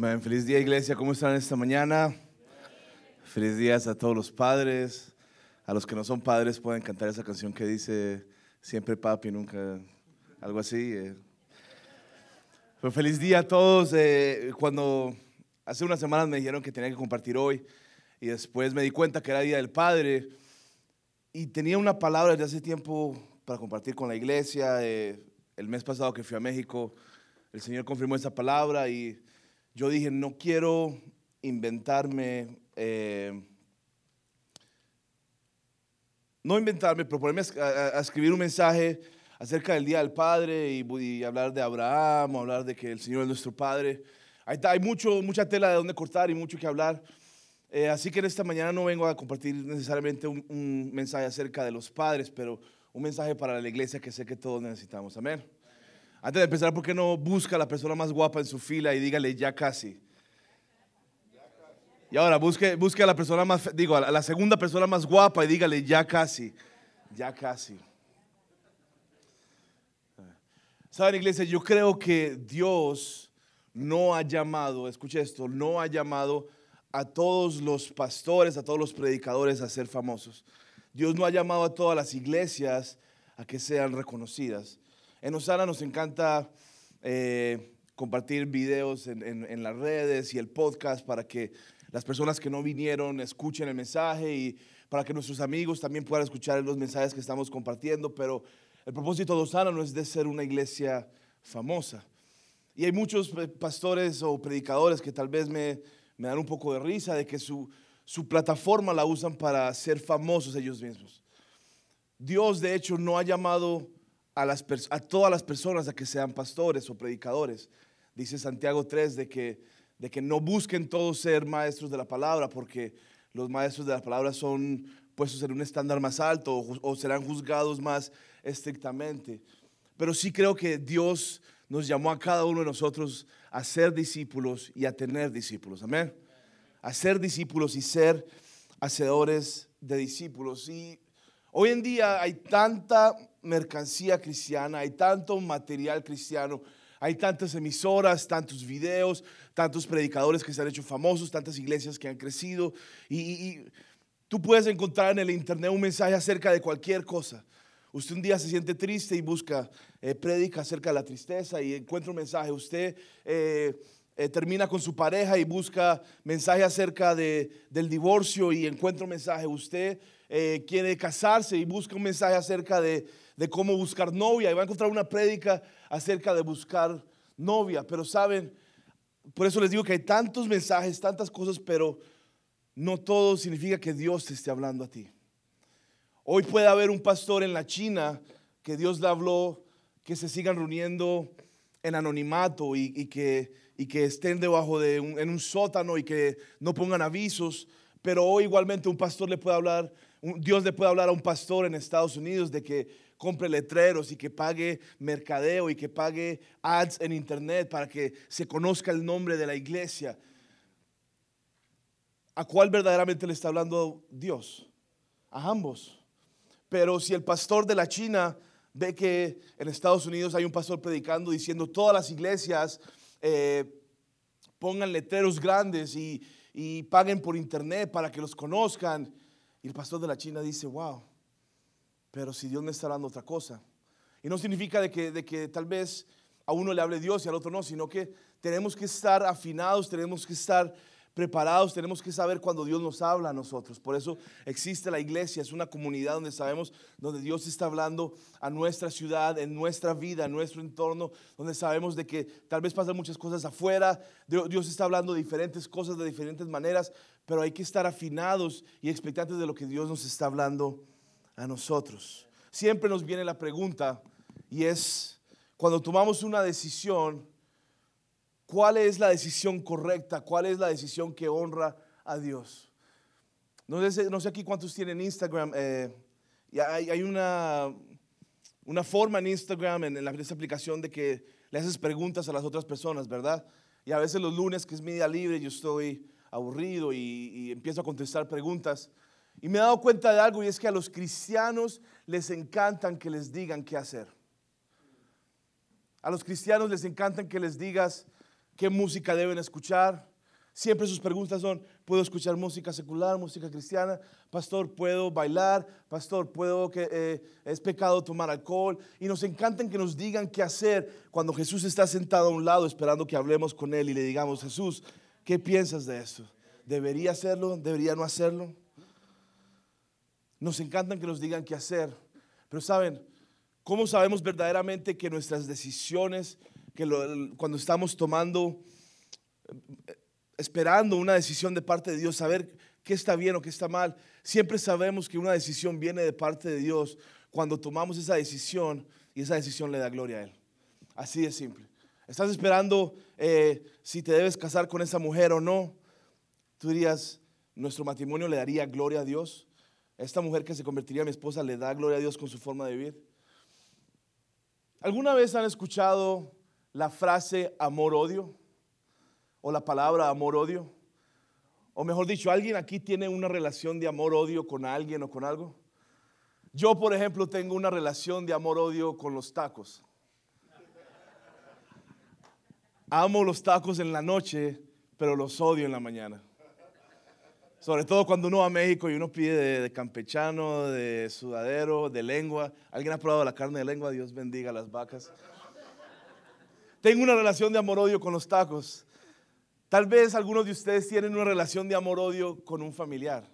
Amén. Feliz día, iglesia. ¿Cómo están esta mañana? Feliz días a todos los padres. A los que no son padres pueden cantar esa canción que dice siempre papi, nunca algo así. eh. Pero feliz día a todos. Eh, cuando hace unas semanas me dijeron que tenía que compartir hoy y después me di cuenta que era Día del Padre y tenía una palabra desde hace tiempo para compartir con la iglesia. Eh, el mes pasado que fui a México, el Señor confirmó esa palabra y yo dije, no quiero inventarme, eh, no inventarme, proponerme a, a- a escribir un mensaje acerca del Día del Padre y, y hablar de Abraham, hablar de que el Señor es nuestro Padre. Está, hay mucho, mucha tela de donde cortar y mucho que hablar. Eh, así que en esta mañana no vengo a compartir necesariamente un, un mensaje acerca de los padres, pero un mensaje para la iglesia que sé que todos necesitamos. Amén. Antes de empezar, ¿por qué no busca a la persona más guapa en su fila y dígale ya casi? Y ahora busque, busque a la persona más, digo, a la segunda persona más guapa y dígale ya casi, ya casi. Saben, iglesia, yo creo que Dios no ha llamado, escuche esto, no ha llamado a todos los pastores, a todos los predicadores a ser famosos. Dios no ha llamado a todas las iglesias a que sean reconocidas. En Osana nos encanta eh, compartir videos en, las redes y el podcast para que las personas que no vinieron escuchen el mensaje y para que nuestros amigos también puedan escuchar los mensajes que estamos compartiendo. Pero el propósito de Osana no es de ser una iglesia famosa. Y hay muchos eh, pastores o predicadores que tal vez me, me dan un poco de risa de que su, su plataforma la usan para ser famosos ellos mismos. Dios, de hecho, no ha llamado a, todas las personas a que sean pastores o predicadores. Dice Santiago 3 de que, de que no busquen todos ser maestros de la palabra, porque los maestros de la palabra son puestos en un estándar más alto o serán juzgados más estrictamente. Pero sí creo que Dios nos llamó a cada uno de nosotros a ser discípulos y a tener discípulos. Amén. A ser discípulos y ser hacedores de discípulos. Y hoy en día hay tanta mercancía cristiana, hay tanto material cristiano, hay tantas emisoras, tantos videos, tantos predicadores que se han hecho famosos, tantas iglesias que han crecido. Y, tú puedes encontrar en el internet un mensaje acerca de cualquier cosa. Usted un día se siente triste y busca eh, prédica acerca de la tristeza y encuentra un mensaje. Usted eh, eh, termina con su pareja y busca mensaje acerca de, del divorcio y encuentra un mensaje. Usted eh, quiere casarse y busca un mensaje acerca de, de cómo buscar novia y va a encontrar una prédica acerca de buscar novia. Pero saben, por eso les digo que hay tantos mensajes, tantas cosas, pero no todo significa que Dios te esté hablando a ti. Hoy puede haber un pastor en la China que Dios le habló que se sigan reuniendo en anonimato y, y que, y que estén debajo de un, en un sótano y que no pongan avisos. Pero hoy igualmente un pastor le puede hablar, un- Dios le puede hablar a un pastor en Estados Unidos de que compre letreros y que pague mercadeo y que pague ads en internet para que se conozca el nombre de la iglesia. ¿A cuál verdaderamente le está hablando Dios? A ambos. Pero si el pastor de la China ve que en Estados Unidos hay un pastor predicando diciendo todas las iglesias eh, pongan letreros grandes y, y paguen por internet para que los conozcan, y el pastor de la China dice, wow, pero si Dios me está dando otra cosa. Y no significa de que, de que tal vez a uno le hable Dios y al otro no, sino que tenemos que estar afinados, tenemos que estar preparados, tenemos que saber cuando Dios nos habla a nosotros. Por eso existe la iglesia, es una comunidad donde sabemos, donde Dios está hablando a nuestra ciudad, en nuestra vida, en nuestro entorno, donde sabemos de que tal vez pasan muchas cosas afuera, Dios está hablando diferentes cosas de diferentes maneras, pero hay que estar afinados y expectantes de lo que Dios nos está hablando a nosotros. Siempre nos viene la pregunta y es, cuando tomamos una decisión, ¿cuál es la decisión correcta? ¿Cuál es la decisión que honra a Dios? No sé, no sé aquí cuántos tienen Instagram. eh, y hay, una, una forma en Instagram, en, en esa aplicación, de que le haces preguntas a las otras personas, ¿verdad? Y a veces los lunes, que es mi día libre, yo estoy aburrido y empiezo a contestar preguntas. Y me he dado cuenta de algo y es que a los cristianos les encantan que les digan qué hacer. A los cristianos les encantan que les digas qué música deben escuchar. Siempre sus preguntas son, ¿puedo escuchar música secular, música cristiana? Pastor, ¿puedo bailar? Pastor, ¿puedo que eh, es pecado tomar alcohol? Y nos encantan que nos digan qué hacer cuando Jesús está sentado a un lado esperando que hablemos con Él y le digamos, Jesús, ¿qué piensas de esto? ¿Debería hacerlo? ¿Debería no hacerlo? Nos encantan que nos digan qué hacer. Pero saben, ¿cómo sabemos verdaderamente que nuestras decisiones, que cuando estamos tomando, esperando una decisión de parte de Dios, saber qué está bien o qué está mal, siempre sabemos que una decisión viene de parte de Dios cuando tomamos esa decisión y esa decisión le da gloria a Él. Así de simple. Estás esperando eh, si te debes casar con esa mujer o no. Tú dirías, nuestro matrimonio le daría gloria a Dios. Esta mujer que se convertiría en mi esposa le da gloria a Dios con su forma de vivir. ¿Alguna vez han escuchado la frase amor-odio? ¿O la palabra amor-odio? O mejor dicho, ¿alguien aquí tiene una relación de amor-odio con alguien o con algo? Yo, por ejemplo, tengo una relación de amor-odio con los tacos. Amo los tacos en la noche, pero los odio en la mañana. Sobre todo cuando uno va a México y uno pide de, campechano, de sudadero, de lengua. ¿Alguien ha probado la carne de lengua? Dios bendiga a las vacas. Tengo una relación de amor-odio con los tacos. Tal vez algunos de ustedes tienen una relación de amor-odio con un familiar.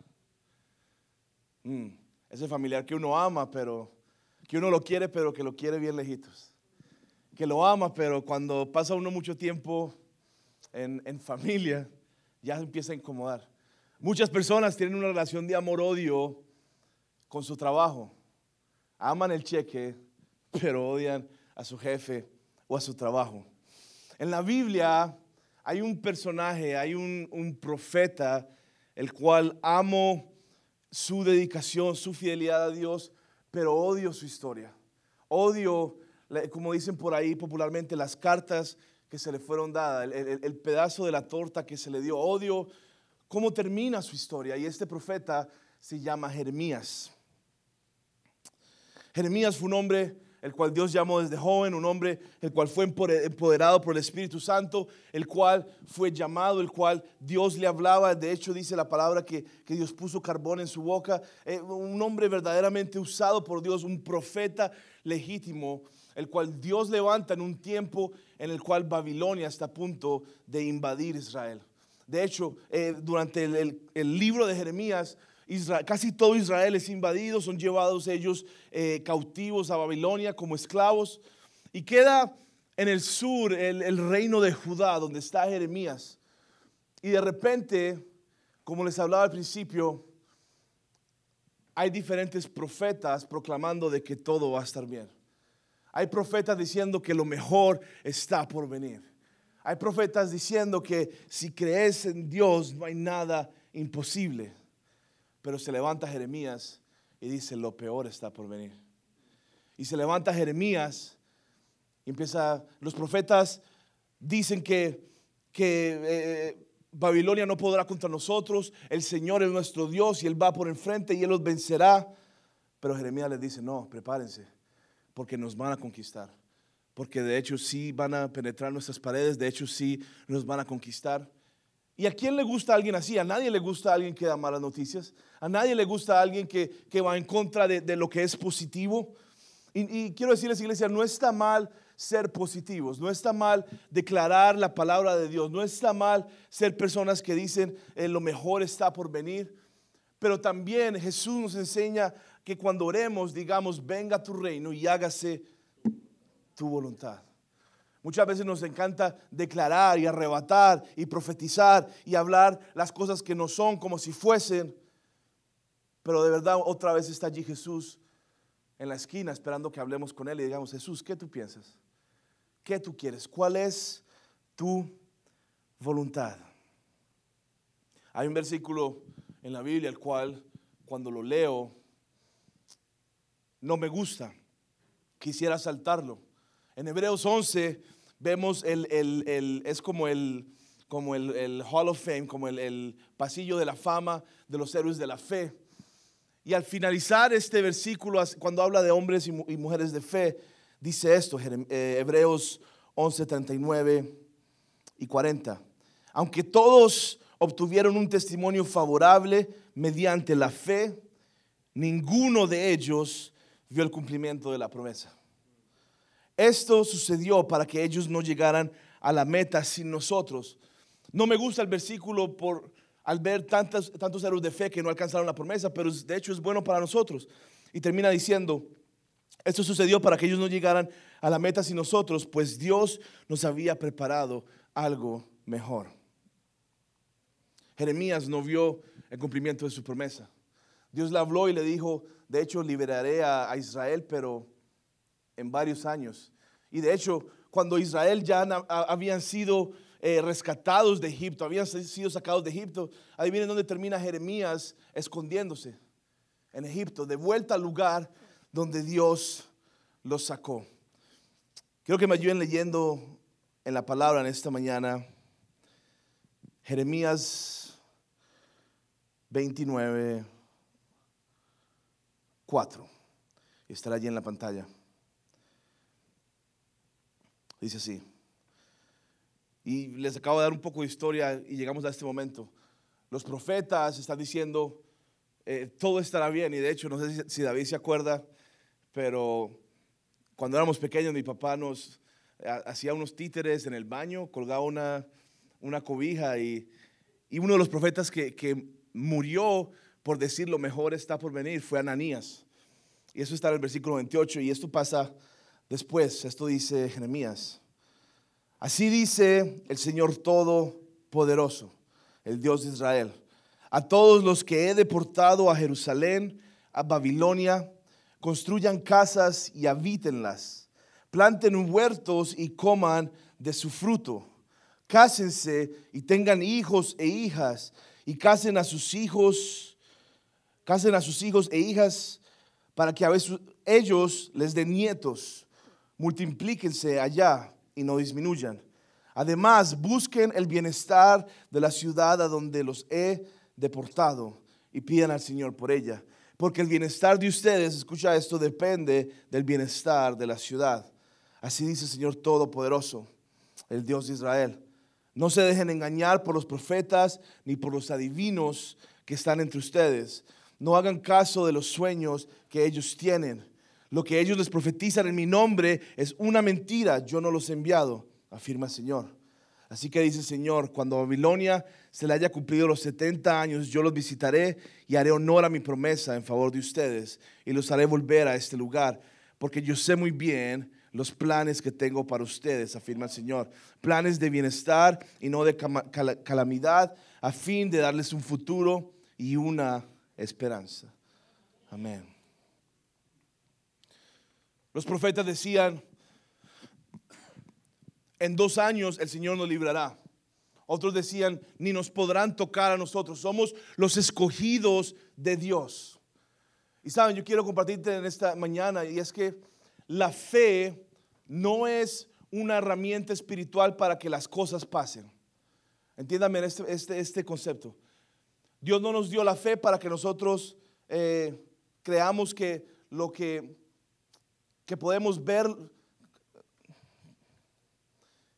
Mm, ese familiar que uno ama, pero que uno lo quiere, pero que lo quiere bien lejitos. Que lo ama, pero cuando pasa uno mucho tiempo en, en familia, ya empieza a incomodar. Muchas personas tienen una relación de amor-odio con su trabajo. Aman el cheque, pero odian a su jefe o a su trabajo. En la Biblia hay un personaje, hay un, profeta, el cual amo su dedicación, su fidelidad a Dios, pero odio su historia. Odio, como dicen por ahí popularmente, las cartas que se le fueron dadas, el pedazo de la torta que se le dio. Odio cómo termina su historia. Y este profeta se llama Jeremías. Jeremías fue un hombre el cual Dios llamó desde joven, un hombre el cual fue empoderado por el Espíritu Santo, el cual fue llamado, el cual Dios le hablaba. De hecho, dice la palabra que, Dios puso carbón en su boca. Eh, un hombre verdaderamente usado por Dios, un profeta legítimo, el cual Dios levanta en un tiempo en el cual Babilonia está a punto de invadir Israel. De hecho, eh, durante el, libro de Jeremías, casi todo Israel es invadido, son llevados ellos eh, cautivos a Babilonia como esclavos. Y queda en el sur el, el reino de Judá, donde está Jeremías. Y de repente, como les hablaba al principio, hay diferentes profetas proclamando de que todo va a estar bien. Hay profetas diciendo que lo mejor está por venir. Hay profetas diciendo que si crees en Dios no hay nada imposible. Pero se levanta Jeremías y dice, lo peor está por venir. Y se levanta Jeremías y empieza, los profetas dicen que, que eh, Babilonia no podrá contra nosotros, el Señor es nuestro Dios y Él va por enfrente y Él los vencerá. Pero Jeremías les dice, no, prepárense, porque nos van a conquistar porque de hecho sí van a penetrar nuestras paredes, de hecho sí nos van a conquistar. ¿Y a quién le gusta alguien así? A nadie le gusta alguien que da malas noticias, a nadie le gusta alguien que, va en contra de, lo que es positivo. Y, quiero decirles, iglesia, no está mal ser positivos, no está mal declarar la palabra de Dios, no está mal ser personas que dicen eh, lo mejor está por venir, pero también Jesús nos enseña que cuando oremos digamos, venga tu reino y hágase tu voluntad. Muchas veces nos encanta declarar y arrebatar y profetizar y hablar las cosas que no son como si fuesen. Pero de verdad otra vez está allí Jesús en la esquina esperando que hablemos con Él y digamos, Jesús, ¿qué tú piensas? ¿Qué tú quieres? ¿Cuál es tu voluntad? Hay un versículo en la Biblia el cual cuando lo leo no me gusta. Quisiera saltarlo en Hebreos 11 vemos el, el, es como el, como el, Hall of Fame, como el, pasillo de la fama de los héroes de la fe. Y al finalizar este versículo, cuando habla de hombres y, mujeres de fe, dice esto, eh, Hebreos 11, 39 y 40. Aunque todos obtuvieron un testimonio favorable mediante la fe, ninguno de ellos vio el cumplimiento de la promesa. Esto sucedió para que ellos no llegaran a la meta sin nosotros. No me gusta el versículo por al ver tantos, tantos de fe que no alcanzaron la promesa, pero de hecho es bueno para nosotros. Y termina diciendo, esto sucedió para que ellos no llegaran a la meta sin nosotros, pues Dios nos había preparado algo mejor. Jeremías no vio el cumplimiento de su promesa. Dios le habló y le dijo, de hecho liberaré a, Israel, pero en varios años. Y de hecho, cuando Israel ya habían sido eh, rescatados de Egipto, habían sido sacados de Egipto, adivinen dónde termina Jeremías escondiéndose en Egipto, de vuelta al lugar donde Dios los sacó. Quiero que me ayuden leyendo en la palabra en esta mañana Jeremías 29, 4. Estará allí en la pantalla. Dice así. Y les acabo de dar un poco de historia y llegamos a este momento. Los profetas están diciendo, eh, todo estará bien. Y de hecho, no sé si David se acuerda, pero cuando éramos pequeños mi papá nos eh, hacía unos títeres en el baño, colgaba una, una cobija y, y, uno de los profetas que, que, murió por decir lo mejor está por venir fue Ananías. Y eso está en el versículo 28 y esto pasa después, esto dice Jeremías. Así dice el Señor Todopoderoso, el Dios de Israel, a todos los que he deportado a Jerusalén, a Babilonia, construyan casas y habítenlas, planten huertos y coman de su fruto, cásense y tengan hijos e hijas, y casen a sus hijos, casen a sus hijos e hijas para que a veces ellos les den nietos, multiplíquense allá y no disminuyan. Además, busquen el bienestar de la ciudad a donde los he deportado y pidan al Señor por ella porque el bienestar de ustedes, escucha esto, depende del bienestar de la ciudad. Así dice el Señor Todopoderoso, el Dios de Israel. No se dejen engañar por los profetas ni por los adivinos que están entre ustedes. No hagan caso de los sueños que ellos tienen. Lo que ellos les profetizan en mi nombre es una mentira. Yo no los he enviado, afirma el Señor. Así que dice el Señor, cuando Babilonia se le haya cumplido los 70 años, yo los visitaré y haré honor a mi promesa en favor de ustedes y los haré volver a este lugar, porque yo sé muy bien los planes que tengo para ustedes, afirma el Señor. Planes de bienestar y no de calamidad, a fin de darles un futuro y una esperanza. Amén. Los profetas decían, en dos años el Señor nos librará. Otros decían, ni nos podrán tocar a nosotros. Somos los escogidos de Dios. Y saben, yo quiero compartirte en esta mañana y es que la fe no es una herramienta espiritual para que las cosas pasen. Entiéndame este, este, este concepto. Dios no nos dio la fe para que nosotros eh, creamos que lo que, que podemos ver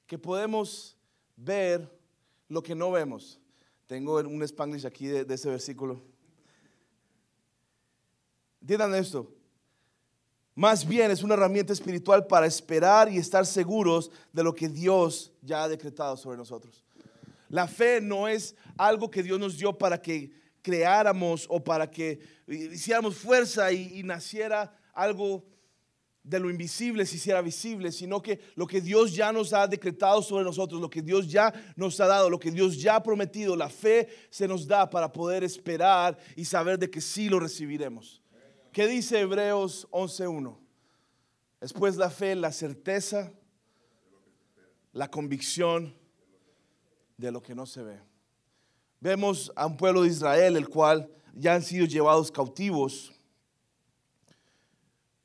que podemos ver lo que no vemos. Tengo un spanglish aquí de, ese versículo. Entiendan esto. Más bien es una herramienta espiritual para esperar y estar seguros de lo que Dios ya ha decretado sobre nosotros. La fe no es algo que Dios nos dio para que creáramos o para que hiciéramos fuerza y naciera algo de lo invisible se hiciera visible, sino que lo que Dios ya nos ha decretado sobre nosotros, lo que Dios ya nos ha dado, lo que Dios ya ha prometido, la fe se nos da para poder esperar y saber de que sí lo recibiremos. ¿Qué dice Hebreos 11.1? Después la fe, la certeza, la convicción de lo que no se ve. Vemos a un pueblo de Israel, el cual ya han sido llevados cautivos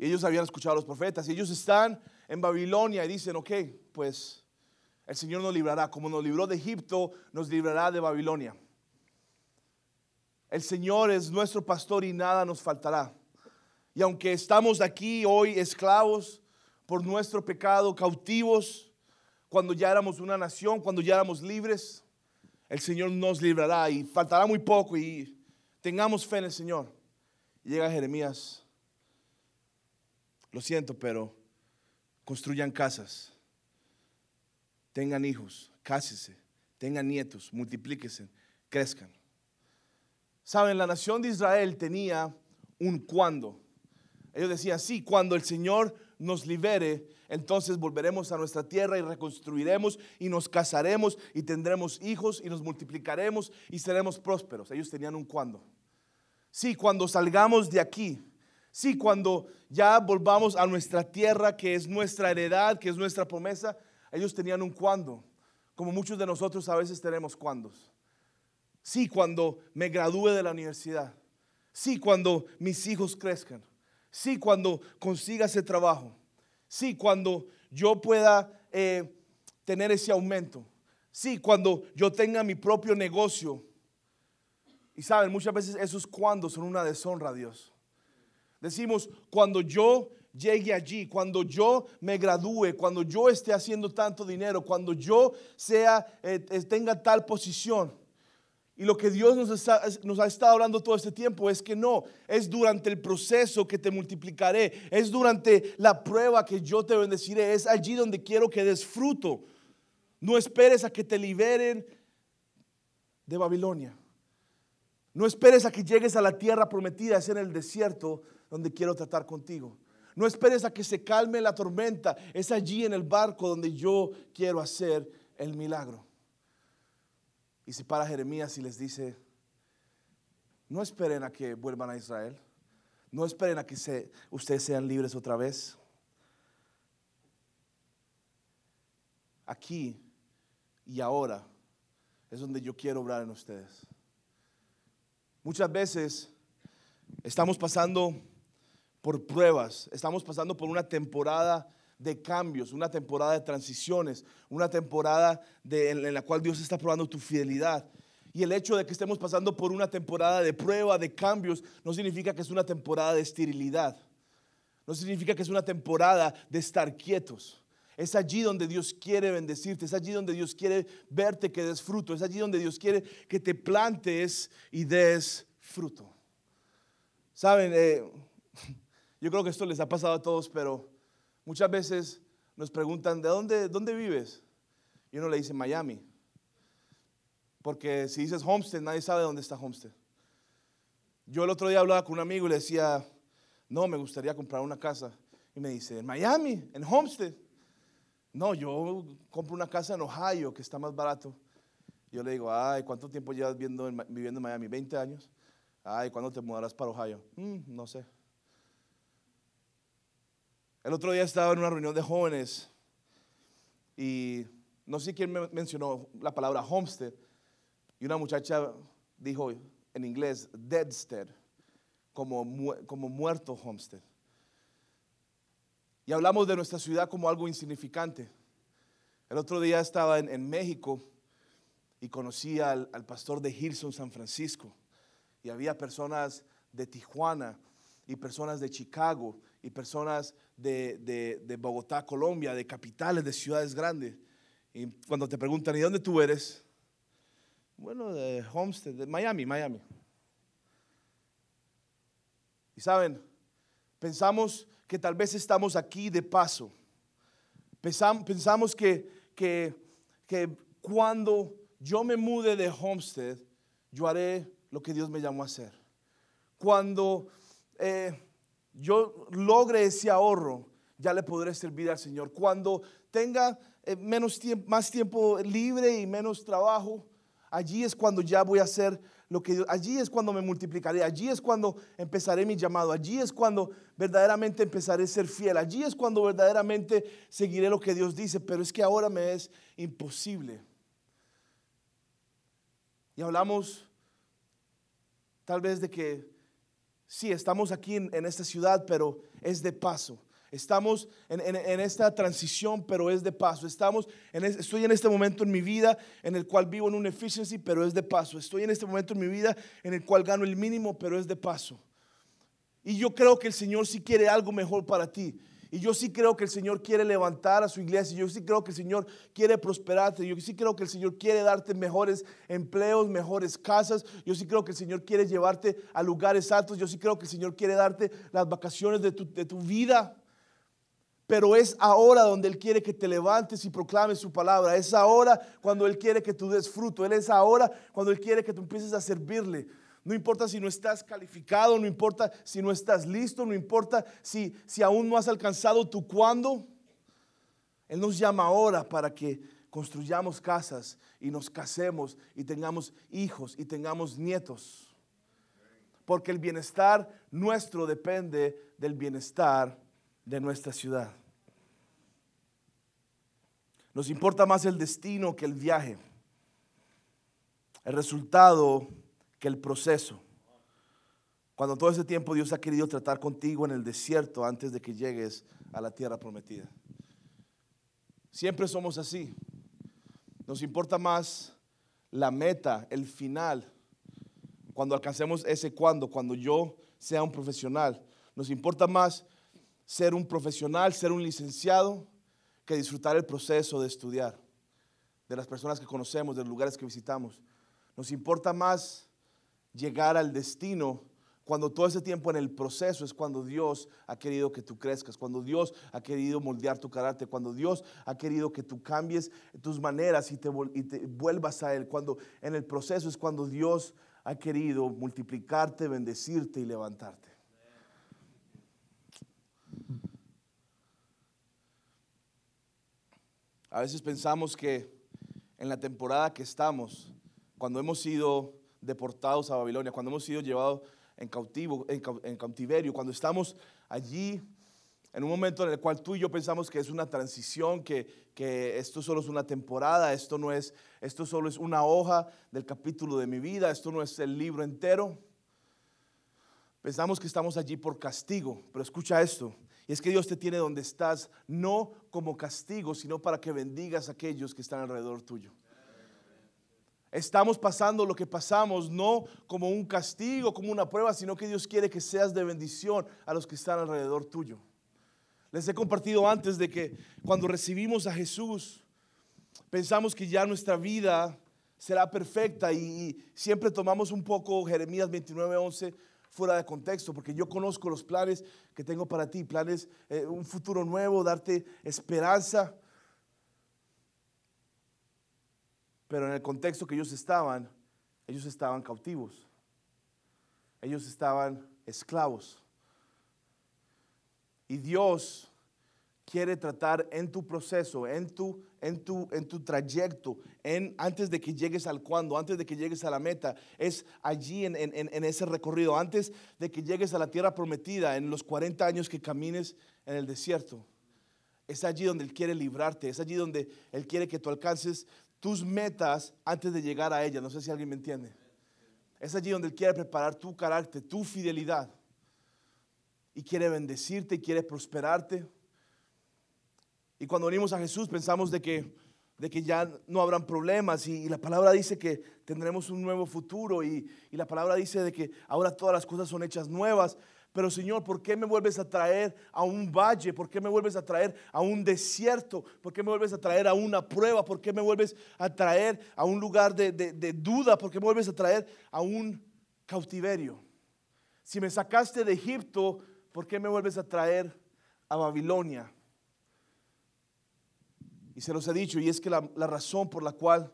ellos habían escuchado a los profetas y ellos están en Babilonia y dicen, ok, pues el Señor nos librará. Como nos libró de Egipto, nos librará de Babilonia. El Señor es nuestro pastor y nada nos faltará. Y aunque estamos aquí hoy esclavos por nuestro pecado, cautivos, cuando ya éramos una nación, cuando ya éramos libres, el Señor nos librará y faltará muy poco y tengamos fe en el Señor. llega Jeremías, lo siento, pero construyan casas, tengan hijos, cásense, tengan nietos, multiplíquense, crezcan. Saben, la nación de Israel tenía un cuando. Ellos decían, sí, cuando el Señor nos libere, entonces volveremos a nuestra tierra y reconstruiremos y nos casaremos y tendremos hijos y nos multiplicaremos y seremos prósperos. Ellos tenían un cuando. Sí, cuando salgamos de aquí. Sí, cuando ya volvamos a nuestra tierra, que es nuestra heredad, que es nuestra promesa, ellos tenían un cuando. Como muchos de nosotros a veces tenemos cuandos. Sí, cuando me gradúe de la universidad. Sí, cuando mis hijos crezcan. Sí, cuando consiga ese trabajo. Sí, cuando yo pueda eh, tener ese aumento. Sí, cuando yo tenga mi propio negocio. Y saben, muchas veces esos cuando son una deshonra a Dios. Decimos, cuando yo llegue allí, cuando yo me gradúe, cuando yo esté haciendo tanto dinero, cuando yo sea, eh, tenga tal posición. Y lo que Dios nos, nos, ha estado hablando todo este tiempo es que no, es durante el proceso que te multiplicaré, es durante la prueba que yo te bendeciré, es allí donde quiero que des fruto. No esperes a que te liberen de Babilonia. No esperes a que llegues a la tierra prometida, es en el desierto donde quiero tratar contigo. No esperes a que se calme la tormenta, es allí en el barco donde yo quiero hacer el milagro. Y se para Jeremías y les dice, no esperen a que vuelvan a Israel, no esperen a que ustedes sean libres otra vez. Aquí y ahora es donde yo quiero obrar en ustedes. Muchas veces estamos pasando por pruebas, estamos pasando por una temporada de cambios, una temporada de transiciones, una temporada en, la cual Dios está probando tu fidelidad. Y el hecho de que estemos pasando por una temporada de prueba, de cambios, no significa que es una temporada de esterilidad. No significa que es una temporada de estar quietos. Es allí donde Dios quiere bendecirte, es allí donde Dios quiere verte que des fruto, es allí donde Dios quiere que te plantes y des fruto. Saben, eh, yo creo que esto les ha pasado a todos, pero Muchas veces nos preguntan, ¿de dónde, dónde vives? Y uno le dice Miami. Porque si dices Homestead, nadie sabe dónde está Homestead. Yo el otro día hablaba con un amigo y le decía, no, me gustaría comprar una casa. Y me dice, en Miami, en Homestead. No, yo compro una casa en Ohio que está más barato. Yo le digo, ay, ¿cuánto tiempo llevas viviendo en Miami? 20 años. Ay, ¿cuándo te mudarás para Ohio? Mm, no sé. El otro día estaba en una reunión de jóvenes y no sé quién mencionó la palabra homestead y una muchacha dijo en inglés deadstead, como, como muerto homestead. Y hablamos de nuestra ciudad como algo insignificante. El otro día estaba en, México y conocí al, pastor de Hilson, San Francisco. Y había personas de Tijuana y personas de Chicago y personas de, Bogotá, Colombia, de capitales, de ciudades grandes. Y cuando te preguntan, ¿y dónde tú eres? Bueno, de Homestead, de Miami, Miami. Y saben, pensamos que tal vez estamos aquí de paso. Pensamos que, que, que cuando yo me mude de Homestead, yo haré lo que Dios me llamó a hacer. Cuando eh, yo logre ese ahorro, ya le podré servir al Señor. Cuando tenga eh, menos tiempo, más tiempo libre y menos trabajo, allí es cuando ya voy a hacer lo que allí es cuando me multiplicaré, allí es cuando empezaré mi llamado, allí es cuando verdaderamente empezaré a ser fiel, allí es cuando verdaderamente seguiré lo que Dios dice, pero es que ahora me es imposible. Y hablamos tal vez de que sí, estamos aquí en, esta ciudad, pero es de paso. Estamos en, esta transición, pero es de paso. Estamos estoy en este momento en mi vida en el cual vivo en un efficiency, pero es de paso. Estoy en este momento en mi vida en el cual gano el mínimo, pero es de paso. Y yo creo que el Señor sí quiere algo mejor para ti. Y yo sí creo que el Señor quiere levantar a su iglesia. Yo sí creo que el Señor quiere prosperarte. Yo sí creo que el Señor quiere darte mejores empleos, mejores casas. Yo sí creo que el Señor quiere llevarte a lugares altos. Yo sí creo que el Señor quiere darte las vacaciones de tu, de tu vida. Pero es ahora donde Él quiere que te levantes y proclames su palabra. Es ahora cuando Él quiere que tú des fruto. Él es ahora cuando Él quiere que tú empieces a servirle. No importa si no estás calificado, no importa si no estás listo, no importa si, si aún no has alcanzado tu cuándo. Él nos llama ahora para que construyamos casas y nos casemos y tengamos hijos y tengamos nietos. Porque el bienestar nuestro depende del bienestar de nuestra ciudad. Nos importa más el destino que el viaje. El resultado que el proceso. Cuando todo ese tiempo Dios ha querido tratar contigo en el desierto antes de que llegues a la tierra prometida. Siempre somos así. Nos importa más la meta, el final. Cuando alcancemos ese cuando, cuando yo sea un profesional. Nos importa más ser un profesional, ser un licenciado, que disfrutar el proceso de estudiar, de las personas que conocemos, de los lugares que visitamos. Nos importa más llegar al destino cuando todo ese tiempo en el proceso es cuando Dios ha querido que tú crezcas, cuando Dios ha querido moldear tu carácter, cuando Dios ha querido que tú cambies tus maneras y te, vuelvas a Él, cuando en el proceso es cuando Dios ha querido multiplicarte, bendecirte y levantarte. A veces pensamos que en la temporada que estamos, cuando hemos sido deportados a Babilonia, cuando hemos sido llevados en, cautivo, en, cautiverio, cuando estamos allí en un momento en el cual tú y yo pensamos que es una transición, que, que, esto solo es una temporada, esto no es, esto solo es una hoja del capítulo de mi vida, esto no es el libro entero. Pensamos que estamos allí por castigo, pero escucha esto, y es que Dios te tiene donde estás, no como castigo, sino para que bendigas a aquellos que están alrededor tuyo. Estamos pasando lo que pasamos no como un castigo, como una prueba, sino que Dios quiere que seas de bendición a los que están alrededor tuyo. Les he compartido antes de que cuando recibimos a Jesús, pensamos que ya nuestra vida será perfecta y, siempre tomamos un poco Jeremías 29:11 fuera de contexto, porque yo conozco los planes que tengo para ti, planes, eh, un futuro nuevo, darte esperanza. Pero en el contexto que ellos estaban, ellos estaban cautivos. Ellos estaban esclavos. Y Dios quiere tratar en tu proceso, en tu, en tu, en tu trayecto, en, antes de que llegues al cuando, antes de que llegues a la meta, es allí en, en, en, ese recorrido, antes de que llegues a la tierra prometida, en los 40 años que camines en el desierto. Es allí donde Él quiere librarte, es allí donde Él quiere que tú alcances tus metas antes de llegar a ella. No sé si alguien me entiende. Es allí donde Él quiere preparar tu carácter, tu fidelidad. Y quiere bendecirte y quiere prosperarte. Y cuando venimos a Jesús pensamos de que, de que ya no habrán problemas. Y, la palabra dice que tendremos un nuevo futuro. Y, y la palabra dice de que ahora todas las cosas son hechas nuevas. Pero Señor, ¿por qué me vuelves a traer a un valle? ¿Por qué me vuelves a traer a un desierto? ¿Por qué me vuelves a traer a una prueba? ¿Por qué me vuelves a traer a un lugar de, duda? ¿Por qué me vuelves a traer a un cautiverio? Si me sacaste de Egipto, ¿por qué me vuelves a traer a Babilonia? Y se los he dicho, y es que la, la razón por la cual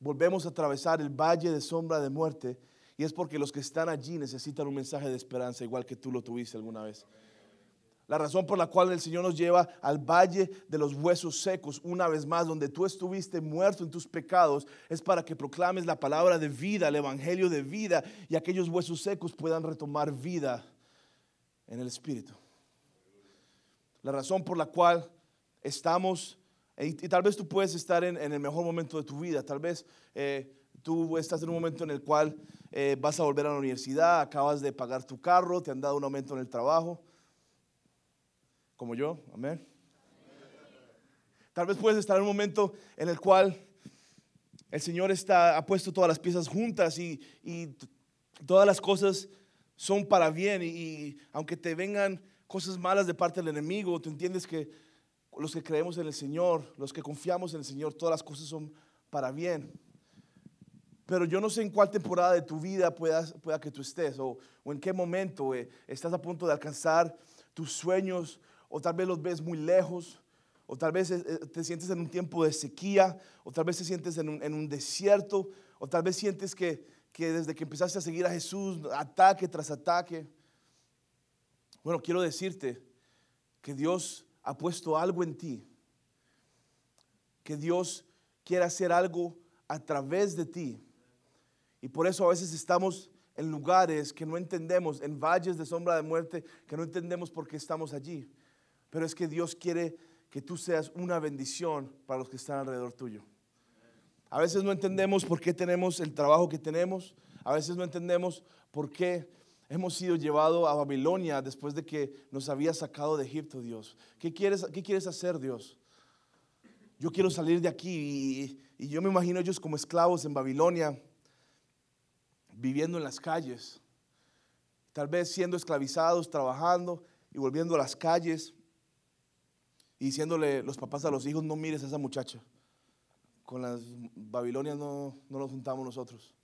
volvemos a atravesar el valle de sombra de muerte y es porque los que están allí necesitan un mensaje de esperanza, igual que tú lo tuviste alguna vez. La razón por la cual el Señor nos lleva al valle de los huesos secos, una vez más, donde tú estuviste muerto en tus pecados, es para que proclames la palabra de vida, el evangelio de vida, y aquellos huesos secos puedan retomar vida en el Espíritu. La razón por la cual estamos, y, tal vez tú puedes estar en, el mejor momento de tu vida, tal vez eh, tú estás en un momento en el cual eh, vas a volver a la universidad, acabas de pagar tu carro, te han dado un aumento en el trabajo, como yo, amén. Tal vez puedes estar en un momento en el cual el Señor está, ha puesto todas las piezas juntas y, y todas las cosas son para bien y, aunque te vengan cosas malas de parte del enemigo, tú entiendes que los que creemos en el Señor, los que confiamos en el Señor, todas las cosas son para bien. Pero yo no sé en cuál temporada de tu vida pueda, pueda que tú estés o, o en qué momento eh, estás a punto de alcanzar tus sueños o tal vez los ves muy lejos o tal vez eh, eh, te sientes en un tiempo de sequía o tal vez te sientes en un, en un desierto o tal vez sientes que, que desde que empezaste a seguir a Jesús, ataque tras ataque. Bueno, quiero decirte que Dios ha puesto algo en ti, que Dios quiere hacer algo a través de ti y por eso a veces estamos en lugares que no entendemos, en valles de sombra de muerte, que no entendemos por qué estamos allí. Pero es que Dios quiere que tú seas una bendición para los que están alrededor tuyo. A veces no entendemos por qué tenemos el trabajo que tenemos. A veces no entendemos por qué hemos sido llevados a Babilonia después de que nos había sacado de Egipto, Dios. ¿Qué quieres, qué quieres hacer, Dios? Yo quiero salir de aquí y, y yo me imagino ellos como esclavos en Babilonia viviendo en las calles, tal vez siendo esclavizados, trabajando y volviendo a las calles y diciéndole los papás a los hijos, no mires a esa muchacha. Con las Babilonias no, no nos juntamos nosotros.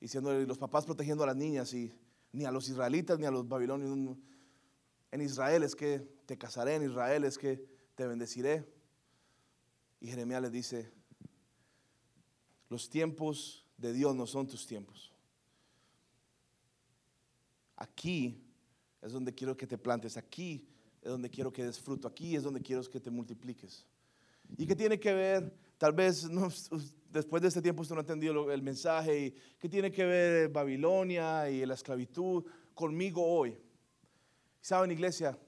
Diciéndole los papás protegiendo a las niñas y ni a los israelitas ni a los babilonios. En Israel es que te casaré, en Israel es que te bendeciré. Y Jeremías les dice, los tiempos de Dios no son tus tiempos. Aquí es donde quiero que te plantes, aquí es donde quiero que des fruto, aquí es donde quiero que te multipliques. ¿Y qué tiene que ver? Tal vez después de este tiempo usted no ha entendido el mensaje. Y, ¿Qué tiene que ver Babilonia y la esclavitud conmigo hoy? Saben, iglesia,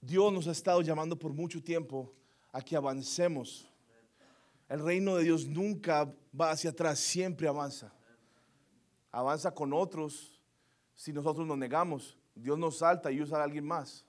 Dios nos ha estado llamando por mucho tiempo a que avancemos el reino de Dios nunca va hacia atrás, siempre avanza. Avanza con otros si nosotros nos negamos. Dios nos salta y usa a alguien más.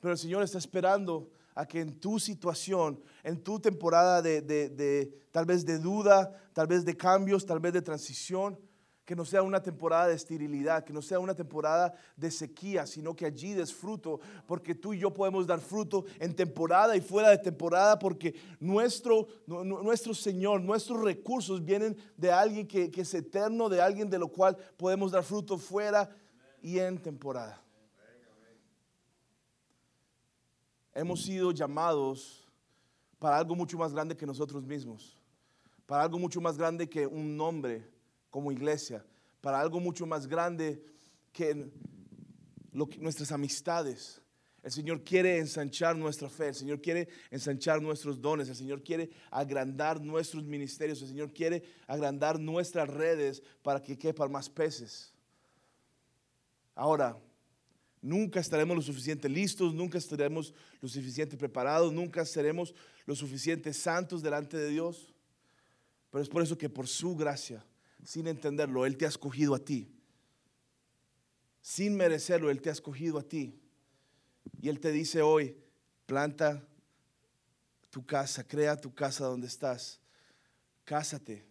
Pero el Señor está esperando a que en tu situación, en tu temporada de, de, tal vez de duda, tal vez de cambios, tal vez de transición, que no sea una temporada de esterilidad, que no sea una temporada de sequía, sino que allí des fruto, porque tú y yo podemos dar fruto en temporada y fuera de temporada, porque nuestro, nuestro Señor, nuestros recursos vienen de alguien que, que es eterno, de alguien de lo cual podemos dar fruto fuera y en temporada. Hemos sido llamados para algo mucho más grande que nosotros mismos, para algo mucho más grande que un nombre como iglesia, para algo mucho más grande que, nuestras amistades. El Señor quiere ensanchar nuestra fe, el Señor quiere ensanchar nuestros dones, el Señor quiere agrandar nuestros ministerios, el Señor quiere agrandar nuestras redes para que quepan más peces. Ahora, nunca estaremos lo suficiente listos, nunca estaremos lo suficiente preparados, nunca seremos lo suficiente santos delante de Dios. Pero es por eso que por su gracia sin entenderlo, Él te ha escogido a ti. Sin merecerlo, Él te ha escogido a ti. Y Él te dice hoy, planta tu casa, crea tu casa donde estás. Cásate,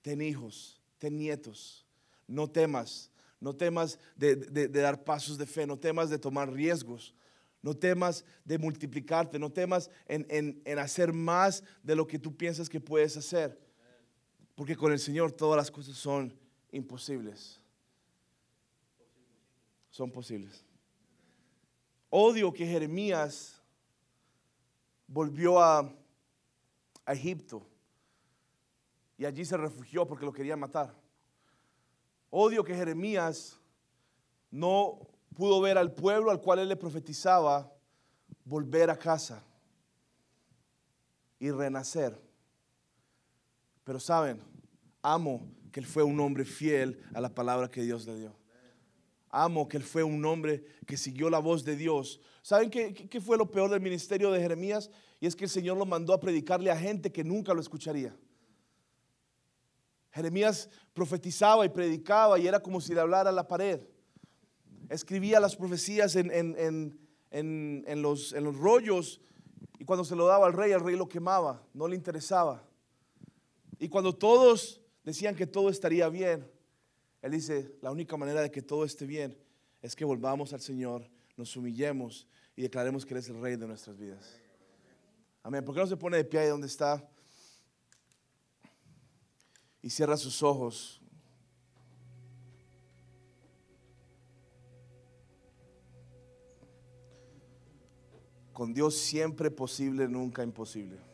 ten hijos, ten nietos. No temas, no temas de, dar pasos de fe, no temas de tomar riesgos. No temas de multiplicarte, no temas en, en hacer más de lo que tú piensas que puedes hacer. Porque con el Señor todas las cosas son imposibles. Son posibles. Odio que Jeremías volvió a, Egipto y allí se refugió porque lo querían matar. Odio que Jeremías no pudo ver al pueblo al cual él le profetizaba volver a casa y renacer. Pero saben, amo que él fue un hombre fiel a la palabra que Dios le dio. Amo que él fue un hombre que siguió la voz de Dios. ¿Saben qué, qué, fue lo peor del ministerio de Jeremías? Y es que el Señor lo mandó a predicarle a gente que nunca lo escucharía. Jeremías profetizaba y predicaba y era como si le hablara a la pared. Escribía las profecías en, en, en, en los, los rollos y cuando se lo daba al rey, el rey lo quemaba, no le interesaba. Y cuando todos decían que todo estaría bien, Él dice, la única manera de que todo esté bien es que volvamos al Señor, nos humillemos y declaremos que eres el rey de nuestras vidas. Amén. ¿Por qué no se pone de pie ahí donde está? Y cierra sus ojos. Con Dios siempre posible, nunca imposible.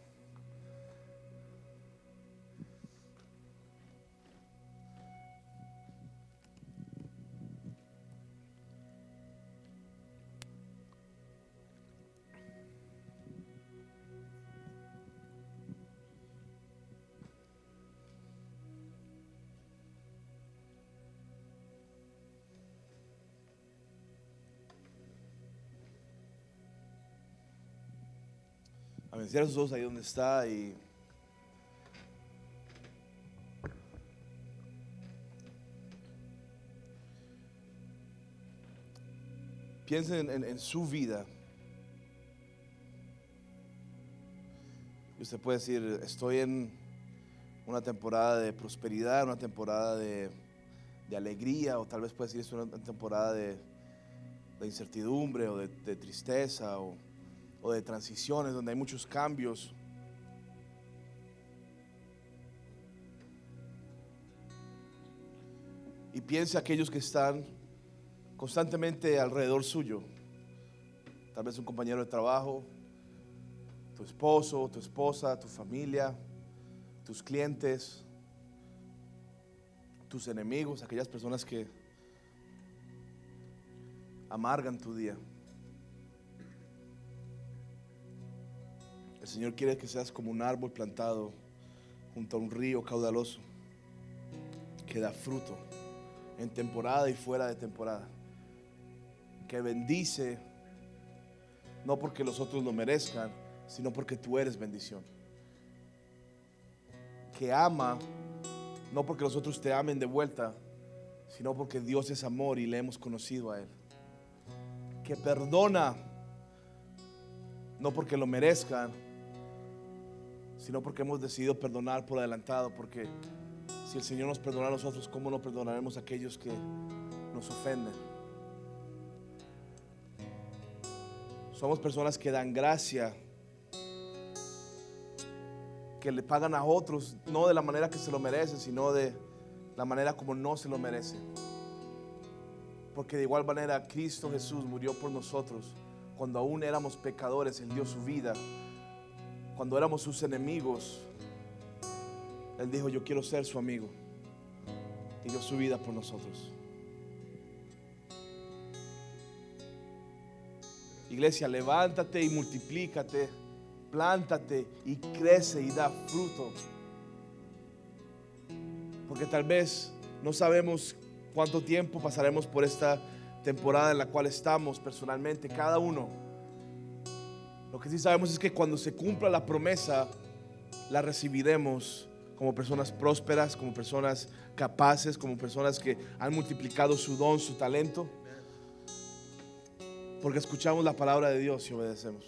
Amén. Cierra sus ojos ahí donde está y piensen en, su vida. Y usted puede decir, estoy en una temporada de prosperidad, una temporada de, alegría, o tal vez puede decir, es una temporada de, de incertidumbre o de, de tristeza o, o de transiciones donde hay muchos cambios. Y piense aquellos que están constantemente alrededor suyo. Tal vez un compañero de trabajo, tu esposo, tu esposa, tu familia, tus clientes, tus enemigos, aquellas personas que amargan tu día. El Señor quiere que seas como un árbol plantado junto a un río caudaloso que da fruto en temporada y fuera de temporada. Que bendice no porque los otros lo merezcan, sino porque tú eres bendición. Que ama no porque los otros te amen de vuelta, sino porque Dios es amor y le hemos conocido a Él. Que perdona no porque lo merezcan, sino porque hemos decidido perdonar por adelantado, porque si el Señor nos perdona a nosotros, ¿cómo no perdonaremos a aquellos que nos ofenden? Somos personas que dan gracia, que le pagan a otros, no de la manera que se lo merecen, sino de la manera como no se lo merecen. Porque de igual manera Cristo Jesús murió por nosotros. Cuando aún éramos pecadores, Él dio su vida. Cuando éramos sus enemigos, Él dijo, yo quiero ser su amigo. Y dio su vida por nosotros. Iglesia, levántate y multiplícate, plántate y crece y da fruto. Porque tal vez no sabemos cuánto tiempo pasaremos por esta temporada en la cual estamos personalmente, cada uno. Lo que sí sabemos es que cuando se cumpla la promesa, la recibiremos como personas prósperas, como personas capaces, como personas que han multiplicado su don, su talento. Porque escuchamos la palabra de Dios y obedecemos.